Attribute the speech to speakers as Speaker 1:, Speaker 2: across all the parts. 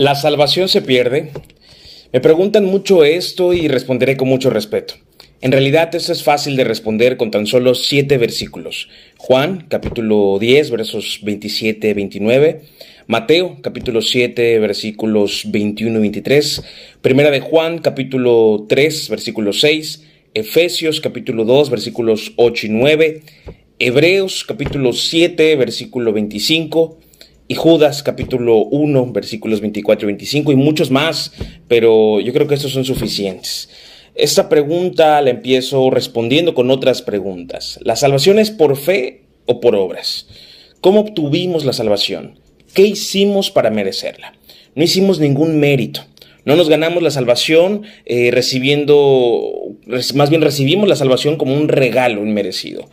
Speaker 1: ¿La salvación se pierde? Me preguntan mucho esto y responderé con mucho respeto. En realidad eso es fácil de responder con tan solo siete versículos. Juan, capítulo 10, versos 27 29. Mateo, capítulo 7, versículos 21 y 23. Primera de Juan, capítulo 3, versículo 6. Efesios, capítulo 2, versículos 8 y 9. Hebreos, capítulo 7, versículo 25 y Judas capítulo 1 versículos 24 y 25 y muchos más, pero yo creo que estos son suficientes. Esta pregunta la empiezo respondiendo con otras preguntas. ¿La salvación es por fe o por obras? ¿Cómo obtuvimos la salvación? ¿Qué hicimos para merecerla? No hicimos ningún mérito. No nos ganamos la salvación eh, recibiendo, más bien recibimos la salvación como un regalo inmerecido.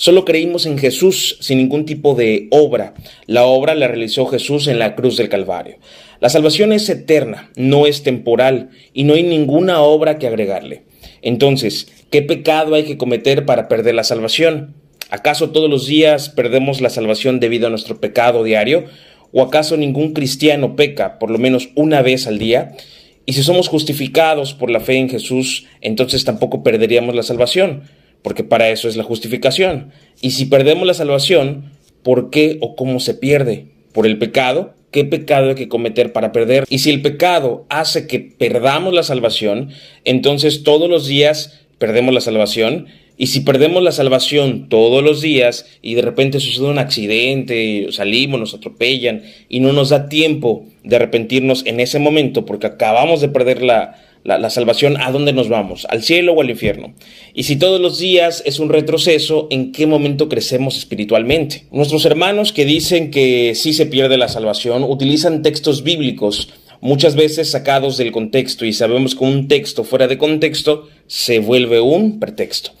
Speaker 1: Solo creímos en Jesús sin ningún tipo de obra. La obra la realizó Jesús en la cruz del Calvario. La salvación es eterna, no es temporal y no hay ninguna obra que agregarle. Entonces, ¿qué pecado hay que cometer para perder la salvación? ¿Acaso todos los días perdemos la salvación debido a nuestro pecado diario? ¿O acaso ningún cristiano peca por lo menos una vez al día? Y si somos justificados por la fe en Jesús, entonces tampoco perderíamos la salvación porque para eso es la justificación. Y si perdemos la salvación, ¿por qué o cómo se pierde? ¿Por el pecado? ¿Qué pecado hay que cometer para perder? Y si el pecado hace que perdamos la salvación, entonces todos los días perdemos la salvación. Y si perdemos la salvación todos los días y de repente sucede un accidente, salimos, nos atropellan y no nos da tiempo de arrepentirnos en ese momento porque acabamos de perder la, la, salvación, ¿a dónde nos vamos? ¿Al cielo o al infierno? Y si todos los días es un retroceso, ¿en qué momento crecemos espiritualmente? Nuestros hermanos que dicen que sí se pierde la salvación utilizan textos bíblicos muchas veces sacados del contexto y sabemos que un texto fuera de contexto se vuelve un pretexto.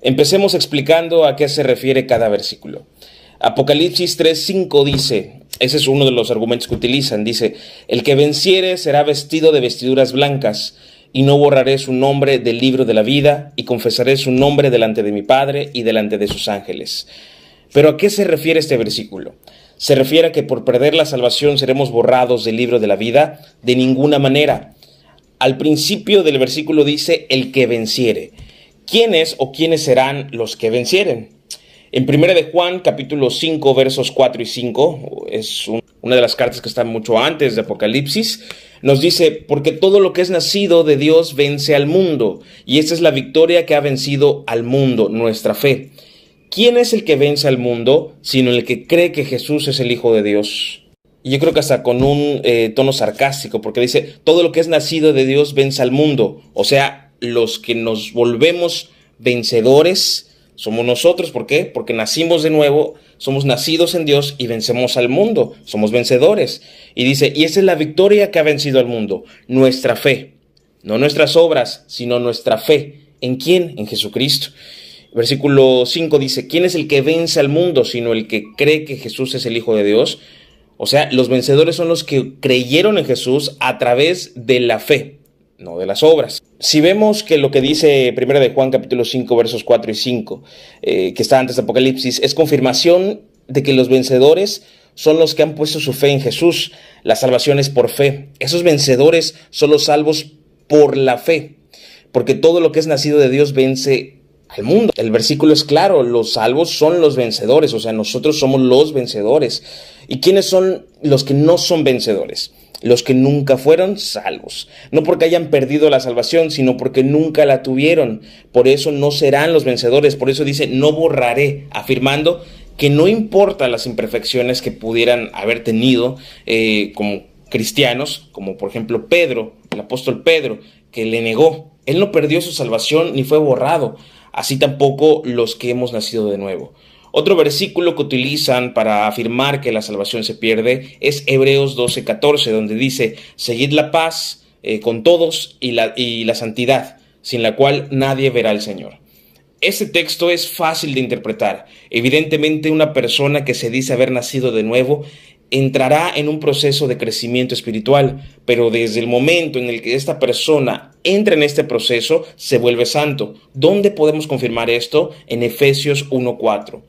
Speaker 1: Empecemos explicando a qué se refiere cada versículo. Apocalipsis 3:5 dice, ese es uno de los argumentos que utilizan, dice, el que venciere será vestido de vestiduras blancas, y no borraré su nombre del libro de la vida, y confesaré su nombre delante de mi Padre y delante de sus ángeles. Pero ¿a qué se refiere este versículo? ¿Se refiere a que por perder la salvación seremos borrados del libro de la vida? De ninguna manera. Al principio del versículo dice el que venciere. ¿Quiénes o quiénes serán los que vencieren? En Primera de Juan, capítulo 5, versos 4 y 5, es una de las cartas que están mucho antes de Apocalipsis, nos dice, porque todo lo que es nacido de Dios vence al mundo, y esta es la victoria que ha vencido al mundo, nuestra fe. ¿Quién es el que vence al mundo, sino el que cree que Jesús es el Hijo de Dios? Y yo creo que hasta con un eh, tono sarcástico, porque dice, todo lo que es nacido de Dios vence al mundo, o sea, los que nos volvemos vencedores, somos nosotros, ¿por qué? Porque nacimos de nuevo, somos nacidos en Dios y vencemos al mundo, somos vencedores. Y dice, y esa es la victoria que ha vencido al mundo, nuestra fe. No nuestras obras, sino nuestra fe. ¿En quién? En Jesucristo. Versículo 5 dice, ¿quién es el que vence al mundo, sino el que cree que Jesús es el Hijo de Dios? O sea, los vencedores son los que creyeron en Jesús a través de la fe no de las obras. Si vemos que lo que dice 1 de Juan capítulo 5 versos 4 y 5, eh, que está antes de Apocalipsis, es confirmación de que los vencedores son los que han puesto su fe en Jesús. La salvación es por fe. Esos vencedores son los salvos por la fe, porque todo lo que es nacido de Dios vence al mundo. El versículo es claro, los salvos son los vencedores, o sea, nosotros somos los vencedores. ¿Y quiénes son los que no son vencedores? Los que nunca fueron salvos. No porque hayan perdido la salvación, sino porque nunca la tuvieron. Por eso no serán los vencedores. Por eso dice, no borraré, afirmando que no importa las imperfecciones que pudieran haber tenido eh, como cristianos, como por ejemplo Pedro, el apóstol Pedro, que le negó. Él no perdió su salvación ni fue borrado. Así tampoco los que hemos nacido de nuevo. Otro versículo que utilizan para afirmar que la salvación se pierde es Hebreos 12:14, donde dice, seguid la paz eh, con todos y la, y la santidad, sin la cual nadie verá al Señor. Este texto es fácil de interpretar. Evidentemente una persona que se dice haber nacido de nuevo entrará en un proceso de crecimiento espiritual, pero desde el momento en el que esta persona entra en este proceso, se vuelve santo. ¿Dónde podemos confirmar esto? En Efesios 1.4.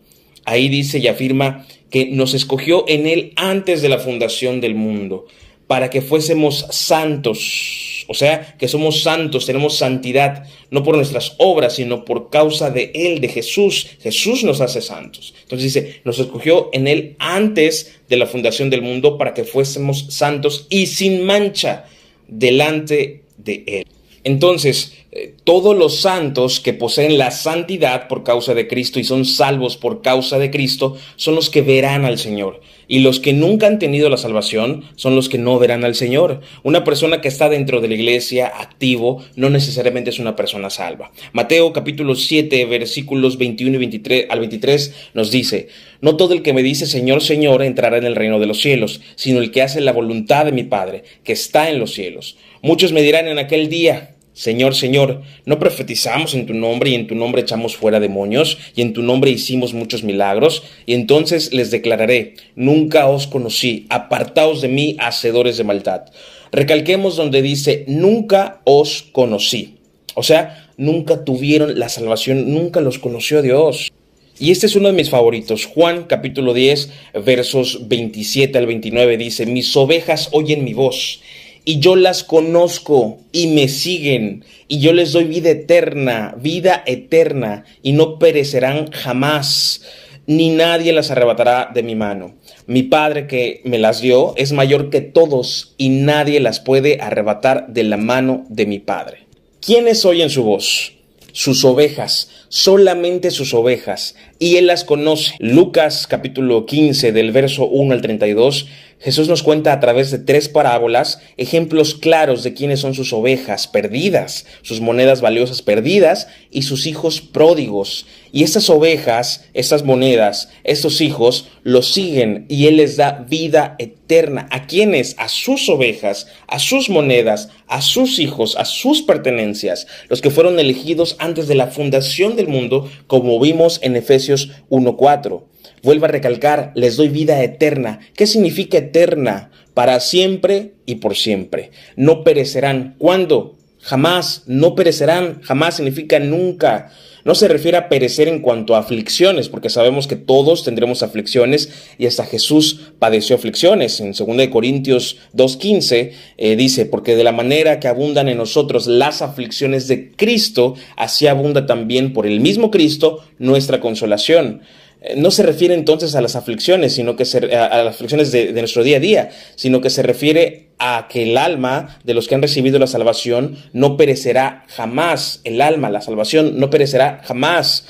Speaker 1: Ahí dice y afirma que nos escogió en Él antes de la fundación del mundo, para que fuésemos santos. O sea, que somos santos, tenemos santidad, no por nuestras obras, sino por causa de Él, de Jesús. Jesús nos hace santos. Entonces dice, nos escogió en Él antes de la fundación del mundo para que fuésemos santos y sin mancha delante de Él. Entonces, todos los santos que poseen la santidad por causa de Cristo y son salvos por causa de Cristo son los que verán al Señor. Y los que nunca han tenido la salvación son los que no verán al Señor. Una persona que está dentro de la iglesia activo no necesariamente es una persona salva. Mateo capítulo 7 versículos 21 y 23 al 23 nos dice, no todo el que me dice Señor, Señor entrará en el reino de los cielos, sino el que hace la voluntad de mi Padre, que está en los cielos. Muchos me dirán en aquel día, Señor, Señor, ¿no profetizamos en tu nombre y en tu nombre echamos fuera demonios y en tu nombre hicimos muchos milagros? Y entonces les declararé, nunca os conocí, apartaos de mí, hacedores de maldad. Recalquemos donde dice, nunca os conocí. O sea, nunca tuvieron la salvación, nunca los conoció Dios. Y este es uno de mis favoritos. Juan capítulo 10, versos 27 al 29 dice, mis ovejas oyen mi voz y yo las conozco y me siguen, y yo les doy vida eterna, vida eterna, y no perecerán jamás, ni nadie las arrebatará de mi mano. Mi Padre que me las dio es mayor que todos, y nadie las puede arrebatar de la mano de mi Padre. ¿Quiénes oyen su voz? Sus ovejas, solamente sus ovejas, y Él las conoce. Lucas capítulo 15 del verso 1 al 32 Jesús nos cuenta a través de tres parábolas ejemplos claros de quiénes son sus ovejas perdidas, sus monedas valiosas perdidas y sus hijos pródigos. Y estas ovejas, estas monedas, estos hijos los siguen y Él les da vida eterna. ¿A quiénes? A sus ovejas, a sus monedas, a sus hijos, a sus pertenencias, los que fueron elegidos antes de la fundación del mundo, como vimos en Efesios 1.4. Vuelvo a recalcar, les doy vida eterna. ¿Qué significa eterna? Para siempre y por siempre. No perecerán. ¿Cuándo? Jamás. No perecerán. Jamás significa nunca. No se refiere a perecer en cuanto a aflicciones, porque sabemos que todos tendremos aflicciones y hasta Jesús padeció aflicciones. En 2 Corintios 2.15 eh, dice, porque de la manera que abundan en nosotros las aflicciones de Cristo, así abunda también por el mismo Cristo nuestra consolación. Eh, no se refiere entonces a las aflicciones, sino que se, a, las aflicciones de, de, nuestro día a día, sino que se refiere a que el alma de los que han recibido la salvación no perecerá jamás. El alma, la salvación, no perecerá jamás.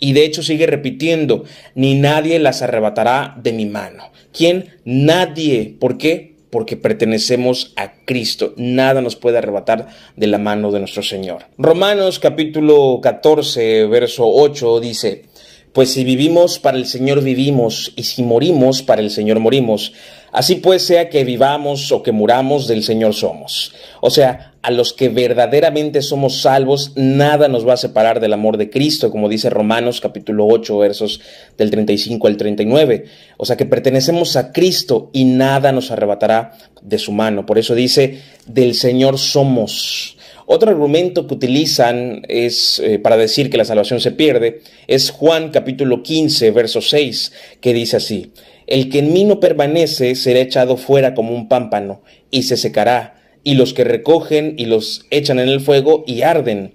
Speaker 1: Y de hecho sigue repitiendo, ni nadie las arrebatará de mi mano. ¿Quién? Nadie. ¿Por qué? Porque pertenecemos a Cristo. Nada nos puede arrebatar de la mano de nuestro Señor. Romanos capítulo 14, verso 8 dice, pues si vivimos para el Señor vivimos, y si morimos para el Señor morimos. Así pues sea que vivamos o que muramos, del Señor somos. O sea, a los que verdaderamente somos salvos, nada nos va a separar del amor de Cristo, como dice Romanos capítulo 8, versos del 35 al 39. O sea, que pertenecemos a Cristo y nada nos arrebatará de su mano. Por eso dice, del Señor somos. Otro argumento que utilizan es eh, para decir que la salvación se pierde es Juan capítulo 15, verso 6, que dice así, El que en mí no permanece será echado fuera como un pámpano y se secará, y los que recogen y los echan en el fuego y arden.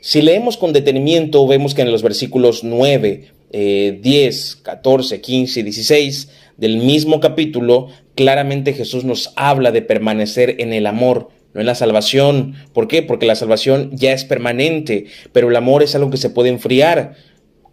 Speaker 1: Si leemos con detenimiento, vemos que en los versículos 9, 10, 14, 15 y 16 del mismo capítulo, claramente Jesús nos habla de permanecer en el amor, no en la salvación. ¿Por qué? Porque la salvación ya es permanente, pero el amor es algo que se puede enfriar.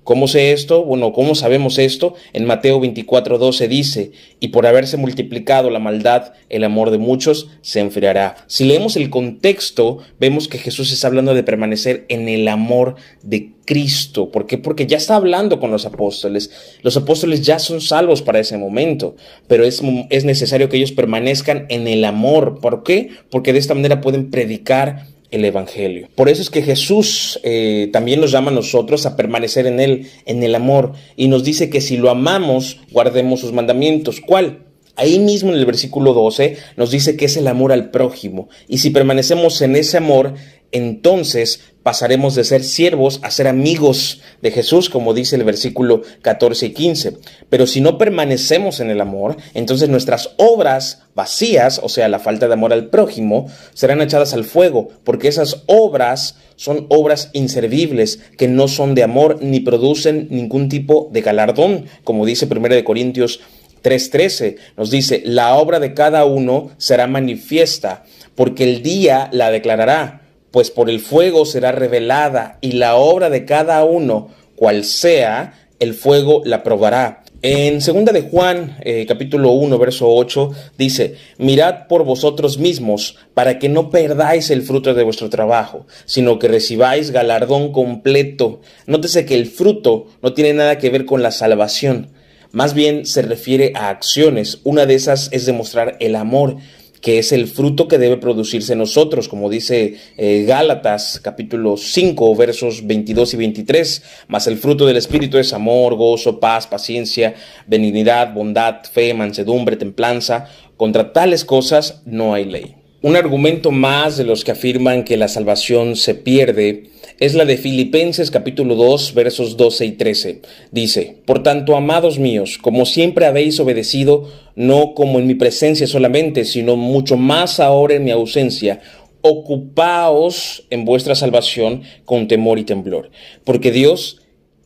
Speaker 1: ¿Cómo sé esto? Bueno, ¿cómo sabemos esto? En Mateo 24, 12 dice, y por haberse multiplicado la maldad, el amor de muchos se enfriará. Si leemos el contexto, vemos que Jesús está hablando de permanecer en el amor de Cristo. ¿Por qué? Porque ya está hablando con los apóstoles. Los apóstoles ya son salvos para ese momento, pero es, es necesario que ellos permanezcan en el amor. ¿Por qué? Porque de esta manera pueden predicar el Evangelio. Por eso es que Jesús eh, también nos llama a nosotros a permanecer en Él, en el amor, y nos dice que si lo amamos, guardemos sus mandamientos. ¿Cuál? Ahí mismo en el versículo 12 nos dice que es el amor al prójimo. Y si permanecemos en ese amor, entonces pasaremos de ser siervos a ser amigos de Jesús, como dice el versículo 14 y 15. Pero si no permanecemos en el amor, entonces nuestras obras vacías, o sea, la falta de amor al prójimo, serán echadas al fuego, porque esas obras son obras inservibles, que no son de amor ni producen ningún tipo de galardón, como dice 1 Corintios 3:13 nos dice, la obra de cada uno será manifiesta, porque el día la declarará pues por el fuego será revelada y la obra de cada uno, cual sea, el fuego la probará. En segunda de Juan, eh, capítulo 1, verso 8, dice, mirad por vosotros mismos, para que no perdáis el fruto de vuestro trabajo, sino que recibáis galardón completo. Nótese que el fruto no tiene nada que ver con la salvación, más bien se refiere a acciones. Una de esas es demostrar el amor que es el fruto que debe producirse en nosotros, como dice eh, Gálatas capítulo 5 versos 22 y 23, mas el fruto del Espíritu es amor, gozo, paz, paciencia, benignidad, bondad, fe, mansedumbre, templanza, contra tales cosas no hay ley. Un argumento más de los que afirman que la salvación se pierde es la de Filipenses capítulo 2 versos 12 y 13. Dice, Por tanto, amados míos, como siempre habéis obedecido, no como en mi presencia solamente, sino mucho más ahora en mi ausencia, ocupaos en vuestra salvación con temor y temblor, porque Dios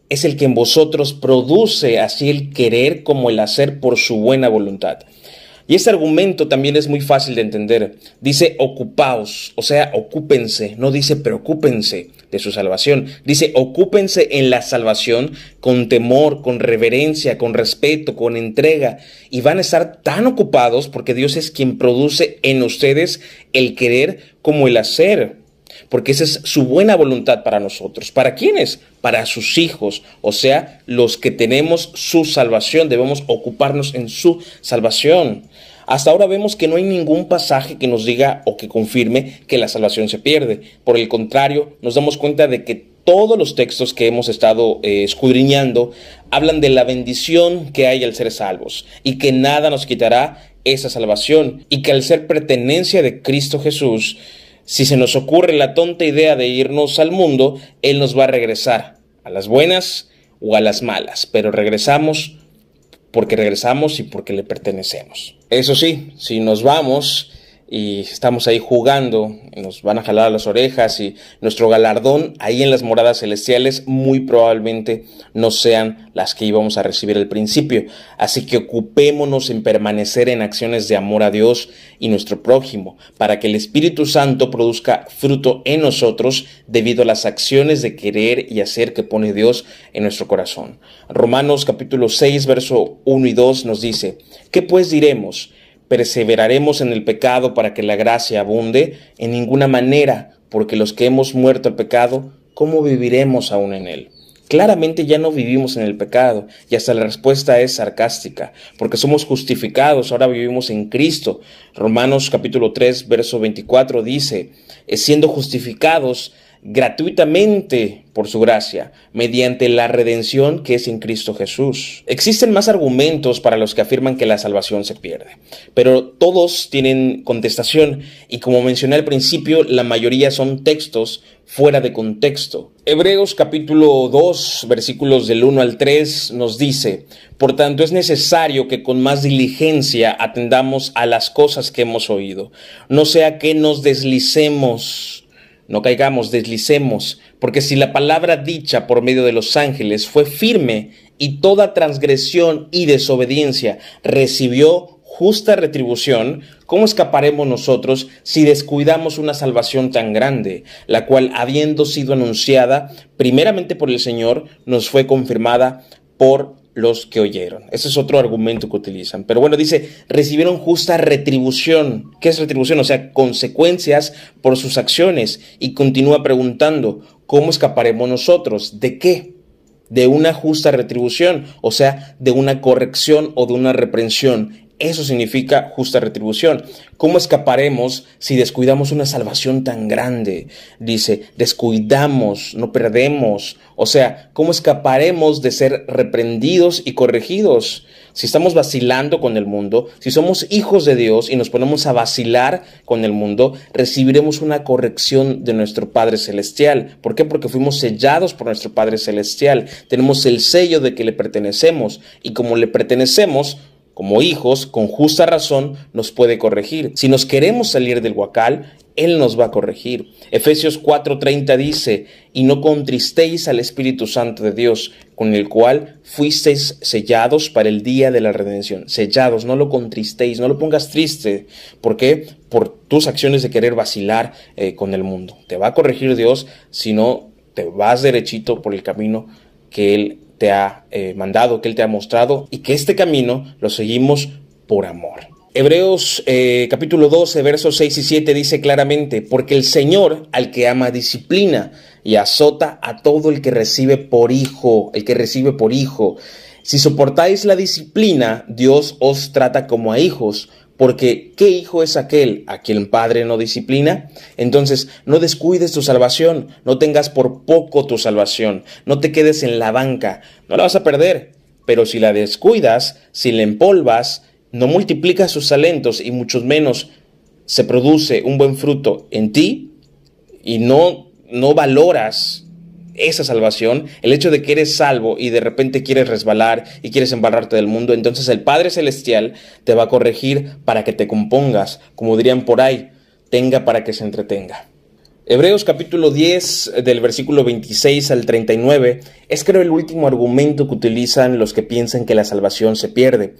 Speaker 1: es el que en vosotros produce así el querer como el hacer por su buena voluntad. Y este argumento también es muy fácil de entender. Dice ocupaos, o sea, ocúpense, no dice preocúpense de su salvación. Dice ocúpense en la salvación con temor, con reverencia, con respeto, con entrega. Y van a estar tan ocupados porque Dios es quien produce en ustedes el querer como el hacer porque esa es su buena voluntad para nosotros. ¿Para quiénes? Para sus hijos, o sea, los que tenemos su salvación, debemos ocuparnos en su salvación. Hasta ahora vemos que no hay ningún pasaje que nos diga o que confirme que la salvación se pierde. Por el contrario, nos damos cuenta de que todos los textos que hemos estado eh, escudriñando hablan de la bendición que hay al ser salvos y que nada nos quitará esa salvación y que al ser pertenencia de Cristo Jesús, si se nos ocurre la tonta idea de irnos al mundo, Él nos va a regresar a las buenas o a las malas, pero regresamos porque regresamos y porque le pertenecemos. Eso sí, si nos vamos y estamos ahí jugando, nos van a jalar las orejas y nuestro galardón ahí en las moradas celestiales muy probablemente no sean las que íbamos a recibir al principio. Así que ocupémonos en permanecer en acciones de amor a Dios y nuestro prójimo, para que el Espíritu Santo produzca fruto en nosotros debido a las acciones de querer y hacer que pone Dios en nuestro corazón. Romanos capítulo 6, verso 1 y 2 nos dice, ¿qué pues diremos? Perseveraremos en el pecado para que la gracia abunde? En ninguna manera, porque los que hemos muerto al pecado, ¿cómo viviremos aún en él? Claramente ya no vivimos en el pecado y hasta la respuesta es sarcástica, porque somos justificados, ahora vivimos en Cristo. Romanos capítulo 3, verso 24 dice, siendo justificados gratuitamente por su gracia, mediante la redención que es en Cristo Jesús. Existen más argumentos para los que afirman que la salvación se pierde, pero todos tienen contestación y como mencioné al principio, la mayoría son textos fuera de contexto. Hebreos capítulo 2 versículos del 1 al 3 nos dice, por tanto es necesario que con más diligencia atendamos a las cosas que hemos oído, no sea que nos deslicemos no caigamos, deslicemos, porque si la palabra dicha por medio de los ángeles fue firme y toda transgresión y desobediencia recibió justa retribución, ¿cómo escaparemos nosotros si descuidamos una salvación tan grande, la cual, habiendo sido anunciada primeramente por el Señor, nos fue confirmada por los que oyeron. Ese es otro argumento que utilizan. Pero bueno, dice, recibieron justa retribución. ¿Qué es retribución? O sea, consecuencias por sus acciones. Y continúa preguntando, ¿cómo escaparemos nosotros? ¿De qué? De una justa retribución, o sea, de una corrección o de una reprensión. Eso significa justa retribución. ¿Cómo escaparemos si descuidamos una salvación tan grande? Dice, descuidamos, no perdemos. O sea, ¿cómo escaparemos de ser reprendidos y corregidos? Si estamos vacilando con el mundo, si somos hijos de Dios y nos ponemos a vacilar con el mundo, recibiremos una corrección de nuestro Padre Celestial. ¿Por qué? Porque fuimos sellados por nuestro Padre Celestial. Tenemos el sello de que le pertenecemos y como le pertenecemos, como hijos, con justa razón, nos puede corregir. Si nos queremos salir del huacal, Él nos va a corregir. Efesios 4:30 dice, y no contristéis al Espíritu Santo de Dios, con el cual fuisteis sellados para el día de la redención. Sellados, no lo contristéis, no lo pongas triste. ¿Por qué? Por tus acciones de querer vacilar eh, con el mundo. Te va a corregir Dios si no te vas derechito por el camino que Él te ha eh, mandado, que Él te ha mostrado y que este camino lo seguimos por amor. Hebreos eh, capítulo 12, versos 6 y 7 dice claramente, porque el Señor al que ama disciplina y azota a todo el que recibe por hijo, el que recibe por hijo. Si soportáis la disciplina, Dios os trata como a hijos, porque ¿qué hijo es aquel a quien padre no disciplina? Entonces, no descuides tu salvación, no tengas por poco tu salvación, no te quedes en la banca, no la vas a perder, pero si la descuidas, si la empolvas, no multiplicas sus talentos y mucho menos se produce un buen fruto en ti y no, no valoras esa salvación, el hecho de que eres salvo y de repente quieres resbalar y quieres embarrarte del mundo, entonces el Padre Celestial te va a corregir para que te compongas, como dirían por ahí, tenga para que se entretenga. Hebreos capítulo 10 del versículo 26 al 39 es creo el último argumento que utilizan los que piensan que la salvación se pierde.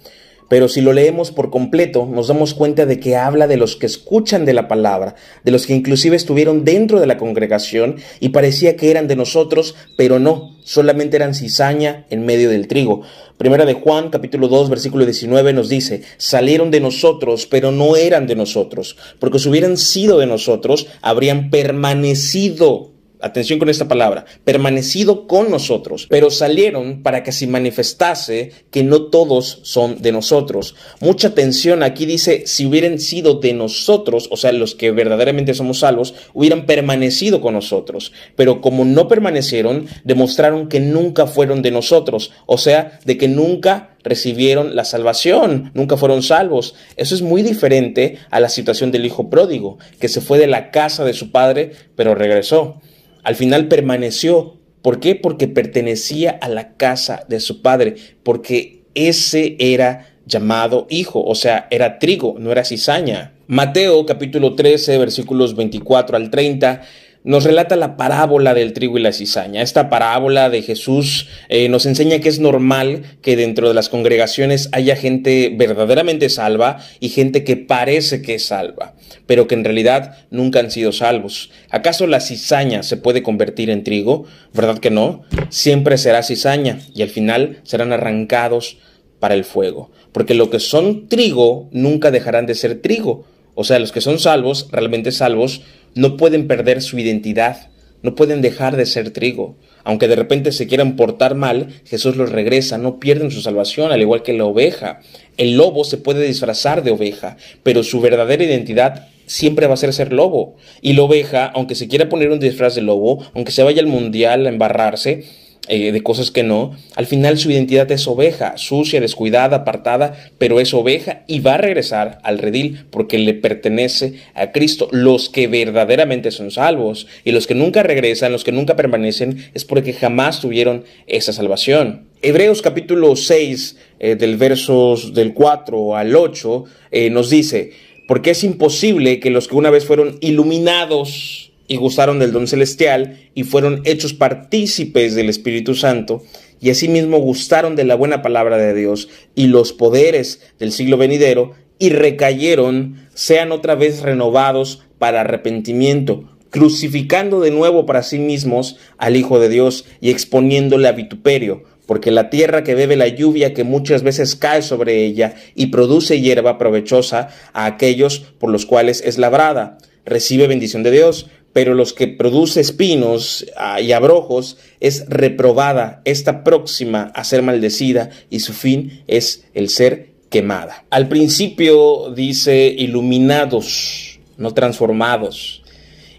Speaker 1: Pero si lo leemos por completo, nos damos cuenta de que habla de los que escuchan de la palabra, de los que inclusive estuvieron dentro de la congregación y parecía que eran de nosotros, pero no, solamente eran cizaña en medio del trigo. Primera de Juan, capítulo 2, versículo 19 nos dice, salieron de nosotros, pero no eran de nosotros, porque si hubieran sido de nosotros, habrían permanecido atención con esta palabra, permanecido con nosotros, pero salieron para que se manifestase que no todos son de nosotros. Mucha atención aquí dice, si hubieran sido de nosotros, o sea, los que verdaderamente somos salvos, hubieran permanecido con nosotros, pero como no permanecieron, demostraron que nunca fueron de nosotros, o sea, de que nunca recibieron la salvación, nunca fueron salvos. Eso es muy diferente a la situación del hijo pródigo, que se fue de la casa de su padre, pero regresó. Al final permaneció. ¿Por qué? Porque pertenecía a la casa de su padre, porque ese era llamado hijo, o sea, era trigo, no era cizaña. Mateo capítulo 13 versículos 24 al 30 nos relata la parábola del trigo y la cizaña. Esta parábola de Jesús eh, nos enseña que es normal que dentro de las congregaciones haya gente verdaderamente salva y gente que parece que es salva, pero que en realidad nunca han sido salvos. ¿Acaso la cizaña se puede convertir en trigo? ¿Verdad que no? Siempre será cizaña y al final serán arrancados para el fuego, porque lo que son trigo nunca dejarán de ser trigo. O sea, los que son salvos, realmente salvos, no pueden perder su identidad, no pueden dejar de ser trigo. Aunque de repente se quieran portar mal, Jesús los regresa, no pierden su salvación, al igual que la oveja. El lobo se puede disfrazar de oveja, pero su verdadera identidad siempre va a ser ser lobo. Y la oveja, aunque se quiera poner un disfraz de lobo, aunque se vaya al mundial a embarrarse, eh, de cosas que no, al final su identidad es oveja, sucia, descuidada, apartada, pero es oveja y va a regresar al redil porque le pertenece a Cristo. Los que verdaderamente son salvos y los que nunca regresan, los que nunca permanecen, es porque jamás tuvieron esa salvación. Hebreos capítulo 6, eh, del versos del 4 al 8, eh, nos dice, porque es imposible que los que una vez fueron iluminados, y gustaron del don celestial y fueron hechos partícipes del Espíritu Santo y asimismo gustaron de la buena palabra de Dios y los poderes del siglo venidero y recayeron, sean otra vez renovados para arrepentimiento, crucificando de nuevo para sí mismos al Hijo de Dios y exponiéndole a vituperio, porque la tierra que bebe la lluvia que muchas veces cae sobre ella y produce hierba provechosa a aquellos por los cuales es labrada, recibe bendición de Dios, pero los que produce espinos ah, y abrojos es reprobada, esta próxima a ser maldecida y su fin es el ser quemada. Al principio dice iluminados, no transformados.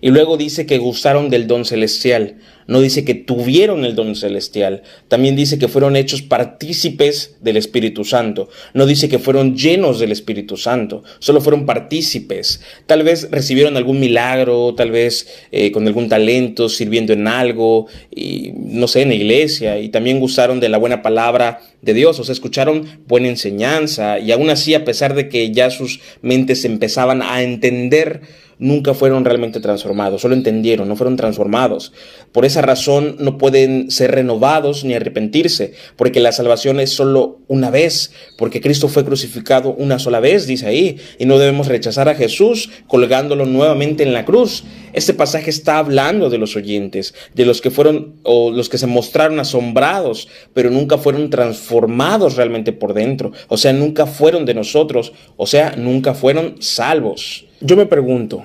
Speaker 1: Y luego dice que gustaron del don celestial. No dice que tuvieron el don celestial, también dice que fueron hechos partícipes del Espíritu Santo, no dice que fueron llenos del Espíritu Santo, solo fueron partícipes. Tal vez recibieron algún milagro, tal vez eh, con algún talento, sirviendo en algo, y, no sé, en la iglesia, y también gustaron de la buena palabra de Dios, o sea, escucharon buena enseñanza, y aún así, a pesar de que ya sus mentes empezaban a entender, nunca fueron realmente transformados, solo entendieron, no fueron transformados. Por esa razón no pueden ser renovados ni arrepentirse, porque la salvación es solo una vez, porque Cristo fue crucificado una sola vez, dice ahí, y no debemos rechazar a Jesús colgándolo nuevamente en la cruz. Este pasaje está hablando de los oyentes, de los que fueron o los que se mostraron asombrados, pero nunca fueron transformados realmente por dentro, o sea, nunca fueron de nosotros, o sea, nunca fueron salvos. Yo me pregunto,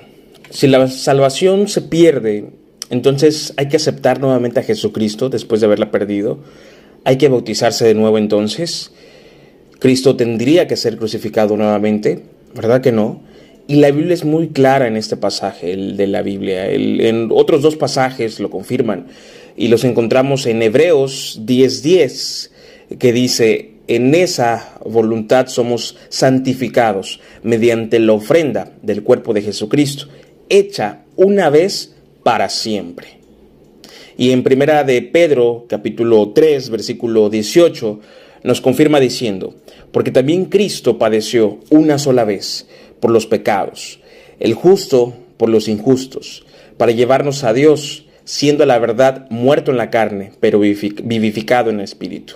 Speaker 1: si la salvación se pierde, entonces hay que aceptar nuevamente a Jesucristo después de haberla perdido. Hay que bautizarse de nuevo entonces. Cristo tendría que ser crucificado nuevamente, ¿verdad que no? Y la Biblia es muy clara en este pasaje el de la Biblia. en otros dos pasajes lo confirman. Y los encontramos en Hebreos 10:10, que dice, en esa voluntad somos santificados mediante la ofrenda del cuerpo de Jesucristo hecha una vez para siempre. Y en primera de Pedro, capítulo 3, versículo 18, nos confirma diciendo, porque también Cristo padeció una sola vez por los pecados, el justo por los injustos, para llevarnos a Dios, siendo la verdad muerto en la carne, pero vivificado en el espíritu.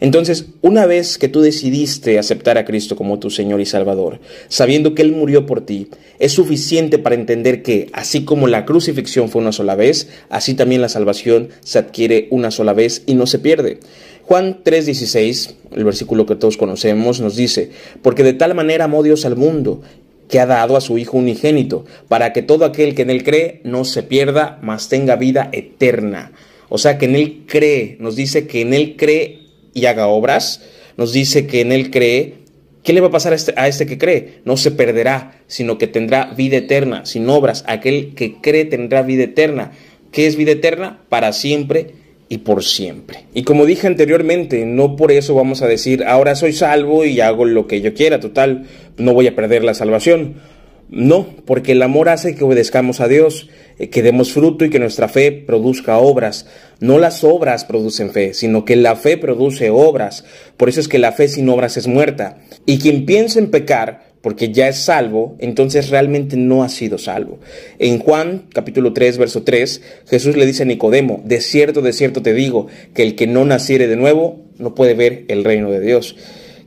Speaker 1: Entonces, una vez que tú decidiste aceptar a Cristo como tu Señor y Salvador, sabiendo que Él murió por ti, es suficiente para entender que, así como la crucifixión fue una sola vez, así también la salvación se adquiere una sola vez y no se pierde. Juan 3:16, el versículo que todos conocemos, nos dice, porque de tal manera amó Dios al mundo, que ha dado a su Hijo unigénito, para que todo aquel que en Él cree no se pierda, mas tenga vida eterna. O sea que en Él cree, nos dice que en Él cree y haga obras, nos dice que en Él cree, ¿qué le va a pasar a este, a este, que cree? No se perderá, sino que tendrá vida eterna, sin obras. Aquel que cree tendrá vida eterna. ¿Qué es vida eterna? Para siempre y por siempre. Y como dije anteriormente, no por eso vamos a decir, ahora soy salvo y hago lo que yo quiera, total, no voy a perder la salvación. No, porque el amor hace que obedezcamos a Dios, eh, que demos fruto y que nuestra fe produzca obras. No las obras producen fe, sino que la fe produce obras. Por eso es que la fe sin obras es muerta. Y quien piensa en pecar, porque ya es salvo, entonces realmente no ha sido salvo. En Juan capítulo 3, verso 3, Jesús le dice a Nicodemo, de cierto, de cierto te digo, que el que no naciere de nuevo no puede ver el reino de Dios.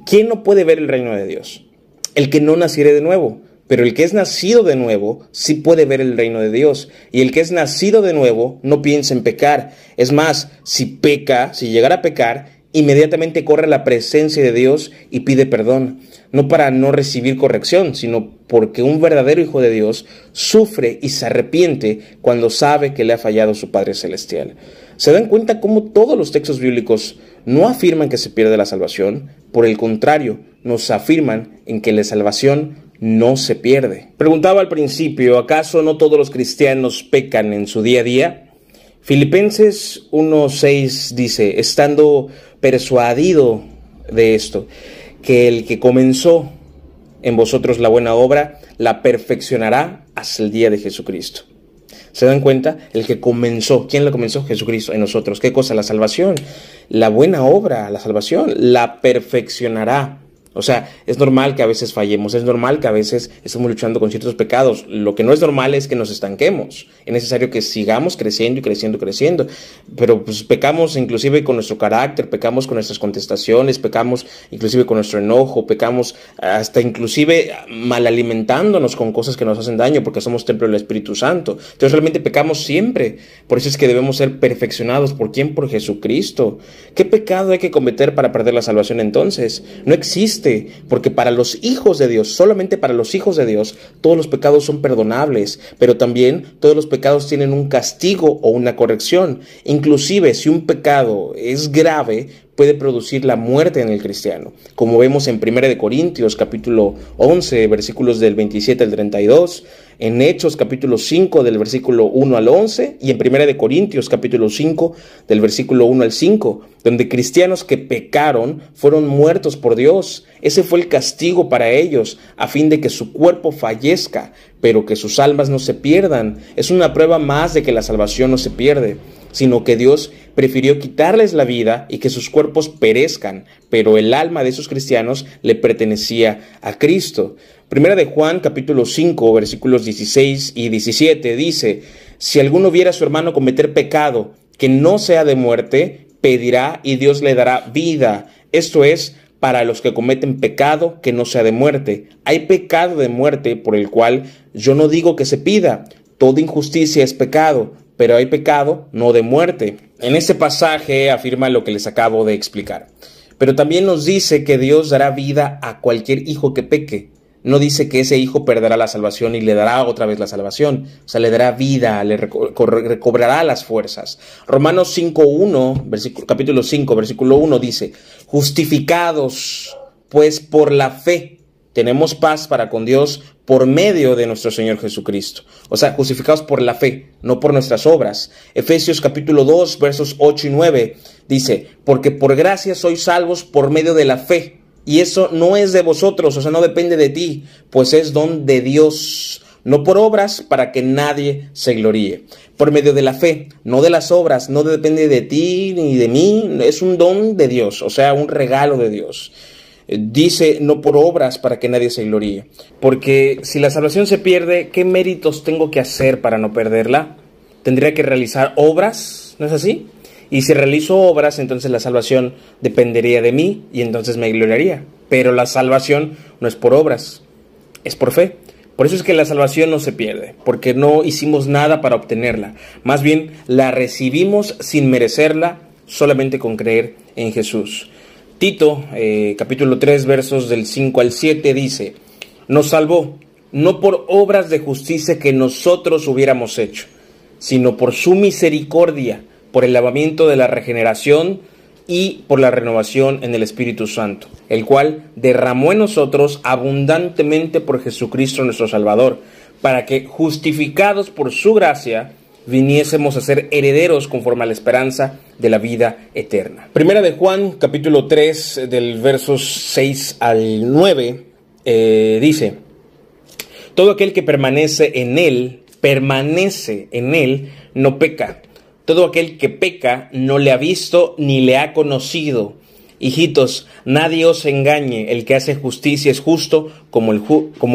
Speaker 1: ¿Quién no puede ver el reino de Dios? El que no naciere de nuevo. Pero el que es nacido de nuevo sí puede ver el reino de Dios. Y el que es nacido de nuevo no piensa en pecar. Es más, si peca, si llegara a pecar, inmediatamente corre a la presencia de Dios y pide perdón. No para no recibir corrección, sino porque un verdadero hijo de Dios sufre y se arrepiente cuando sabe que le ha fallado su Padre Celestial. ¿Se dan cuenta cómo todos los textos bíblicos no afirman que se pierde la salvación? Por el contrario, nos afirman en que la salvación no se pierde. Preguntaba al principio, ¿acaso no todos los cristianos pecan en su día a día? Filipenses 1.6 dice, estando persuadido de esto, que el que comenzó en vosotros la buena obra, la perfeccionará hasta el día de Jesucristo. ¿Se dan cuenta? El que comenzó, ¿quién la comenzó? Jesucristo en nosotros. ¿Qué cosa? La salvación. La buena obra, la salvación, la perfeccionará o sea, es normal que a veces fallemos, es normal que a veces estemos luchando con ciertos pecados. Lo que no es normal es que nos estanquemos. Es necesario que sigamos creciendo y creciendo y creciendo. Pero pues pecamos inclusive con nuestro carácter, pecamos con nuestras contestaciones, pecamos inclusive con nuestro enojo, pecamos hasta inclusive mal alimentándonos con cosas que nos hacen daño porque somos templo del Espíritu Santo. Entonces realmente pecamos siempre. Por eso es que debemos ser perfeccionados. ¿Por quién? Por Jesucristo. ¿Qué pecado hay que cometer para perder la salvación entonces? No existe porque para los hijos de Dios, solamente para los hijos de Dios, todos los pecados son perdonables, pero también todos los pecados tienen un castigo o una corrección. Inclusive si un pecado es grave, puede producir la muerte en el cristiano, como vemos en 1 Corintios capítulo 11, versículos del 27 al 32, en Hechos capítulo 5 del versículo 1 al 11 y en 1 Corintios capítulo 5 del versículo 1 al 5, donde cristianos que pecaron fueron muertos por Dios. Ese fue el castigo para ellos, a fin de que su cuerpo fallezca, pero que sus almas no se pierdan. Es una prueba más de que la salvación no se pierde sino que Dios prefirió quitarles la vida y que sus cuerpos perezcan, pero el alma de esos cristianos le pertenecía a Cristo. Primera de Juan capítulo 5 versículos 16 y 17 dice, si alguno viera a su hermano cometer pecado que no sea de muerte, pedirá y Dios le dará vida. Esto es, para los que cometen pecado que no sea de muerte. Hay pecado de muerte por el cual yo no digo que se pida. Toda injusticia es pecado, pero hay pecado, no de muerte. En este pasaje afirma lo que les acabo de explicar. Pero también nos dice que Dios dará vida a cualquier hijo que peque. No dice que ese hijo perderá la salvación y le dará otra vez la salvación. O sea, le dará vida, le recobrará las fuerzas. Romanos 5.1, capítulo 5, versículo 1 dice, justificados pues por la fe tenemos paz para con Dios por medio de nuestro Señor Jesucristo. O sea, justificados por la fe, no por nuestras obras. Efesios capítulo 2, versos 8 y 9 dice, porque por gracia sois salvos por medio de la fe. Y eso no es de vosotros, o sea, no depende de ti, pues es don de Dios no por obras para que nadie se gloríe. Por medio de la fe, no de las obras, no depende de ti ni de mí, es un don de Dios, o sea, un regalo de Dios. Dice no por obras para que nadie se gloríe. Porque si la salvación se pierde, ¿qué méritos tengo que hacer para no perderla? Tendría que realizar obras, ¿no es así? Y si realizo obras, entonces la salvación dependería de mí y entonces me gloriaría. Pero la salvación no es por obras, es por fe. Por eso es que la salvación no se pierde, porque no hicimos nada para obtenerla. Más bien la recibimos sin merecerla, solamente con creer en Jesús. Tito, eh, capítulo 3, versos del 5 al 7, dice, nos salvó, no por obras de justicia que nosotros hubiéramos hecho, sino por su misericordia, por el lavamiento de la regeneración y por la renovación en el Espíritu Santo, el cual derramó en nosotros abundantemente por Jesucristo nuestro Salvador, para que, justificados por su gracia, viniésemos a ser herederos conforme a la esperanza de la vida eterna. Primera de Juan, capítulo 3, del versos 6 al 9, eh, dice, todo aquel que permanece en él, permanece en él, no peca. Todo aquel que peca no le ha visto ni le ha conocido. Hijitos, nadie os engañe, el que hace justicia es justo como,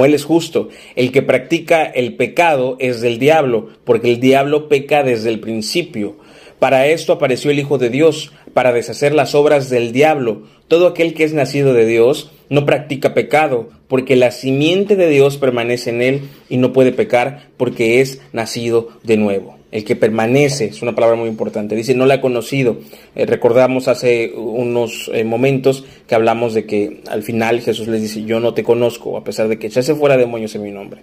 Speaker 1: Él es justo. El que practica el pecado es del diablo, porque el diablo peca desde el principio. Para esto apareció el Hijo de Dios, para deshacer las obras del diablo. Todo aquel que es nacido de Dios no practica pecado, porque la simiente de Dios permanece en él y no puede pecar porque es nacido de nuevo el que permanece, es una palabra muy importante. Dice, no la ha conocido. Eh, recordamos hace unos eh, momentos que hablamos de que al final Jesús les dice, yo no te conozco, a pesar de que se fuera demonios en mi nombre.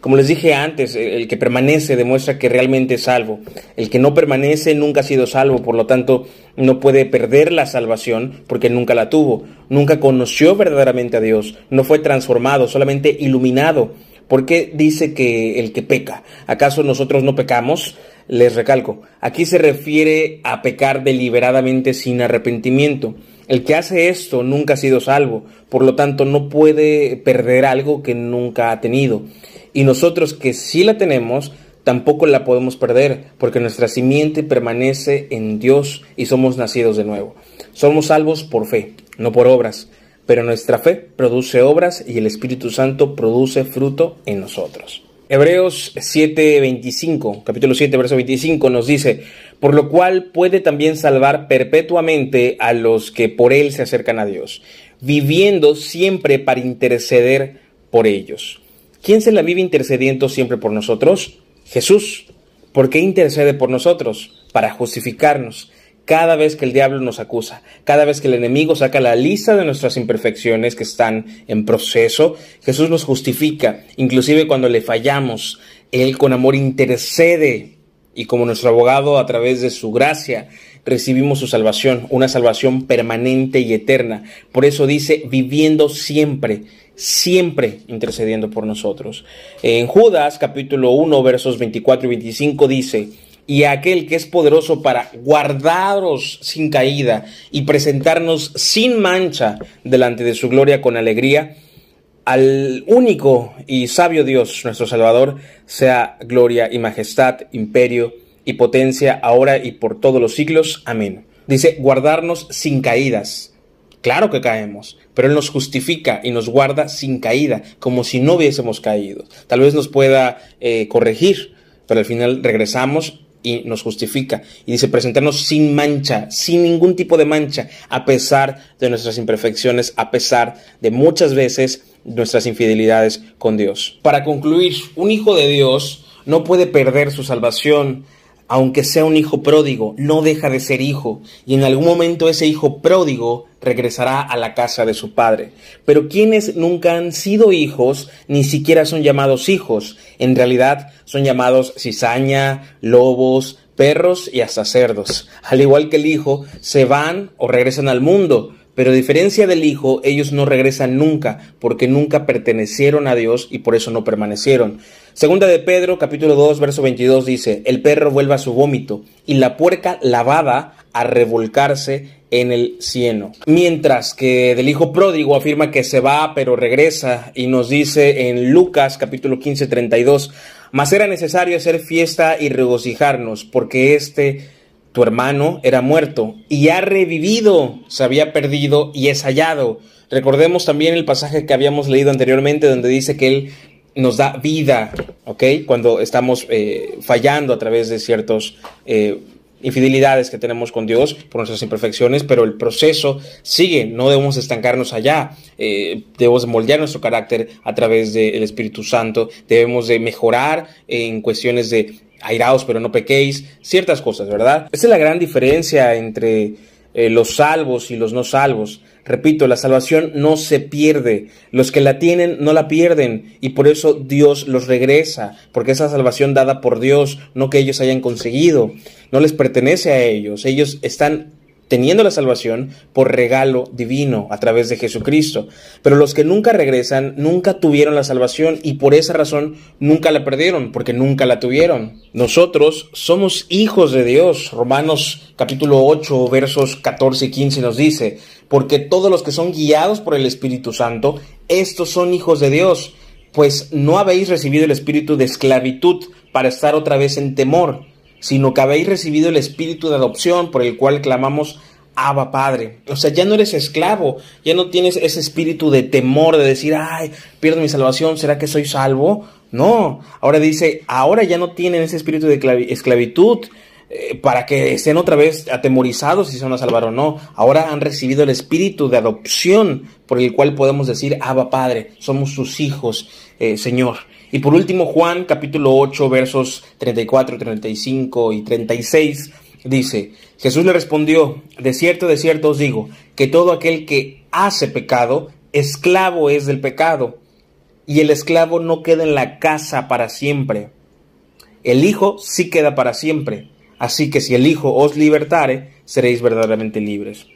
Speaker 1: Como les dije antes, el que permanece demuestra que realmente es salvo. El que no permanece nunca ha sido salvo, por lo tanto no puede perder la salvación porque nunca la tuvo. Nunca conoció verdaderamente a Dios, no fue transformado, solamente iluminado ¿Por qué dice que el que peca? ¿Acaso nosotros no pecamos? Les recalco, aquí se refiere a pecar deliberadamente sin arrepentimiento. El que hace esto nunca ha sido salvo, por lo tanto no puede perder algo que nunca ha tenido. Y nosotros que sí la tenemos, tampoco la podemos perder, porque nuestra simiente permanece en Dios y somos nacidos de nuevo. Somos salvos por fe, no por obras pero nuestra fe produce obras y el Espíritu Santo produce fruto en nosotros. Hebreos 7:25, capítulo 7, verso 25 nos dice, por lo cual puede también salvar perpetuamente a los que por él se acercan a Dios, viviendo siempre para interceder por ellos. ¿Quién se la vive intercediendo siempre por nosotros? Jesús. ¿Por qué intercede por nosotros? Para justificarnos cada vez que el diablo nos acusa, cada vez que el enemigo saca la lista de nuestras imperfecciones que están en proceso, Jesús nos justifica, inclusive cuando le fallamos, Él con amor intercede y como nuestro abogado a través de su gracia recibimos su salvación, una salvación permanente y eterna. Por eso dice, viviendo siempre, siempre intercediendo por nosotros. En Judas capítulo 1 versos 24 y 25 dice, y aquel que es poderoso para guardaros sin caída y presentarnos sin mancha delante de su gloria con alegría, al único y sabio Dios, nuestro Salvador, sea gloria y majestad, imperio y potencia, ahora y por todos los siglos. Amén. Dice, guardarnos sin caídas. Claro que caemos, pero Él nos justifica y nos guarda sin caída, como si no hubiésemos caído. Tal vez nos pueda eh, corregir, pero al final regresamos y nos justifica. Y dice presentarnos sin mancha, sin ningún tipo de mancha, a pesar de nuestras imperfecciones, a pesar de muchas veces nuestras infidelidades con Dios. Para concluir, un hijo de Dios no puede perder su salvación. Aunque sea un hijo pródigo, no deja de ser hijo, y en algún momento ese hijo pródigo regresará a la casa de su padre. Pero quienes nunca han sido hijos, ni siquiera son llamados hijos. En realidad son llamados cizaña, lobos, perros y hasta cerdos. Al igual que el hijo, se van o regresan al mundo. Pero a diferencia del Hijo, ellos no regresan nunca, porque nunca pertenecieron a Dios y por eso no permanecieron. Segunda de Pedro, capítulo 2, verso 22 dice, el perro vuelve a su vómito y la puerca lavada a revolcarse en el cieno. Mientras que del hijo pródigo afirma que se va pero regresa y nos dice en Lucas capítulo 15, 32, mas era necesario hacer fiesta y regocijarnos porque este tu hermano era muerto y ha revivido, se había perdido y es hallado. Recordemos también el pasaje que habíamos leído anteriormente donde dice que Él nos da vida, ¿ok? Cuando estamos eh, fallando a través de ciertos eh, infidelidades que tenemos con Dios por nuestras imperfecciones, pero el proceso sigue, no debemos estancarnos allá, eh, debemos moldear nuestro carácter a través del Espíritu Santo, debemos de mejorar en cuestiones de airaos pero no pequéis, ciertas cosas, ¿verdad? Esa es la gran diferencia entre eh, los salvos y los no salvos. Repito, la salvación no se pierde. Los que la tienen no la pierden y por eso Dios los regresa, porque esa salvación dada por Dios, no que ellos hayan conseguido, no les pertenece a ellos. Ellos están teniendo la salvación por regalo divino a través de Jesucristo. Pero los que nunca regresan nunca tuvieron la salvación y por esa razón nunca la perdieron, porque nunca la tuvieron. Nosotros somos hijos de Dios. Romanos capítulo 8 versos 14 y 15 nos dice, porque todos los que son guiados por el Espíritu Santo, estos son hijos de Dios, pues no habéis recibido el espíritu de esclavitud para estar otra vez en temor sino que habéis recibido el espíritu de adopción por el cual clamamos Abba Padre. O sea, ya no eres esclavo, ya no tienes ese espíritu de temor de decir, ay, pierdo mi salvación, ¿será que soy salvo? No, ahora dice, ahora ya no tienen ese espíritu de esclavitud eh, para que estén otra vez atemorizados si se van a salvar o no. Ahora han recibido el espíritu de adopción por el cual podemos decir, Abba Padre, somos sus hijos, eh, Señor. Y por último, Juan capítulo 8 versos 34, 35 y 36 dice, Jesús le respondió, de cierto, de cierto os digo, que todo aquel que hace pecado, esclavo es del pecado, y el esclavo no queda en la casa para siempre. El Hijo sí queda para siempre, así que si el Hijo os libertare, seréis verdaderamente libres.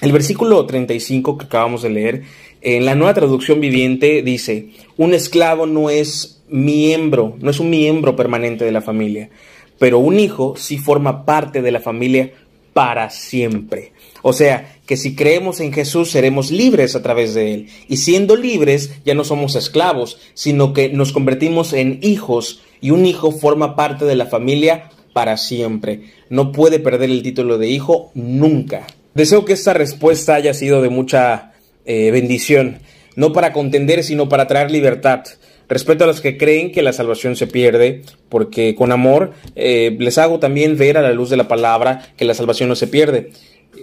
Speaker 1: El versículo 35 que acabamos de leer, en la nueva traducción viviente dice, un esclavo no es miembro, no es un miembro permanente de la familia, pero un hijo sí forma parte de la familia para siempre. O sea, que si creemos en Jesús seremos libres a través de Él. Y siendo libres ya no somos esclavos, sino que nos convertimos en hijos y un hijo forma parte de la familia para siempre. No puede perder el título de hijo nunca. Deseo que esta respuesta haya sido de mucha eh, bendición, no para contender, sino para traer libertad. Respeto a los que creen que la salvación se pierde, porque con amor eh, les hago también ver a la luz de la palabra que la salvación no se pierde.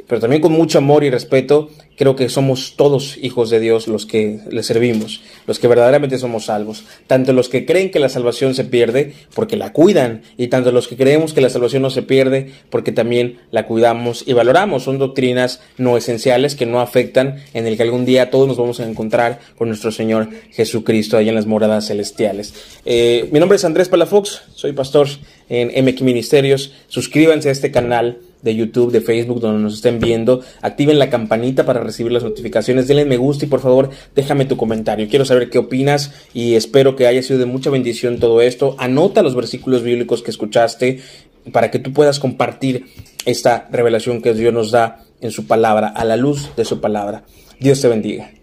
Speaker 1: Pero también con mucho amor y respeto, creo que somos todos hijos de Dios los que le servimos, los que verdaderamente somos salvos. Tanto los que creen que la salvación se pierde porque la cuidan, y tanto los que creemos que la salvación no se pierde porque también la cuidamos y valoramos. Son doctrinas no esenciales que no afectan en el que algún día todos nos vamos a encontrar con nuestro Señor Jesucristo allá en las moradas celestiales. Eh, mi nombre es Andrés Palafox, soy pastor en MX Ministerios. Suscríbanse a este canal de YouTube, de Facebook, donde nos estén viendo. Activen la campanita para recibir las notificaciones. Denle me gusta y por favor déjame tu comentario. Quiero saber qué opinas y espero que haya sido de mucha bendición todo esto. Anota los versículos bíblicos que escuchaste para que tú puedas compartir esta revelación que Dios nos da en su palabra, a la luz de su palabra. Dios te bendiga.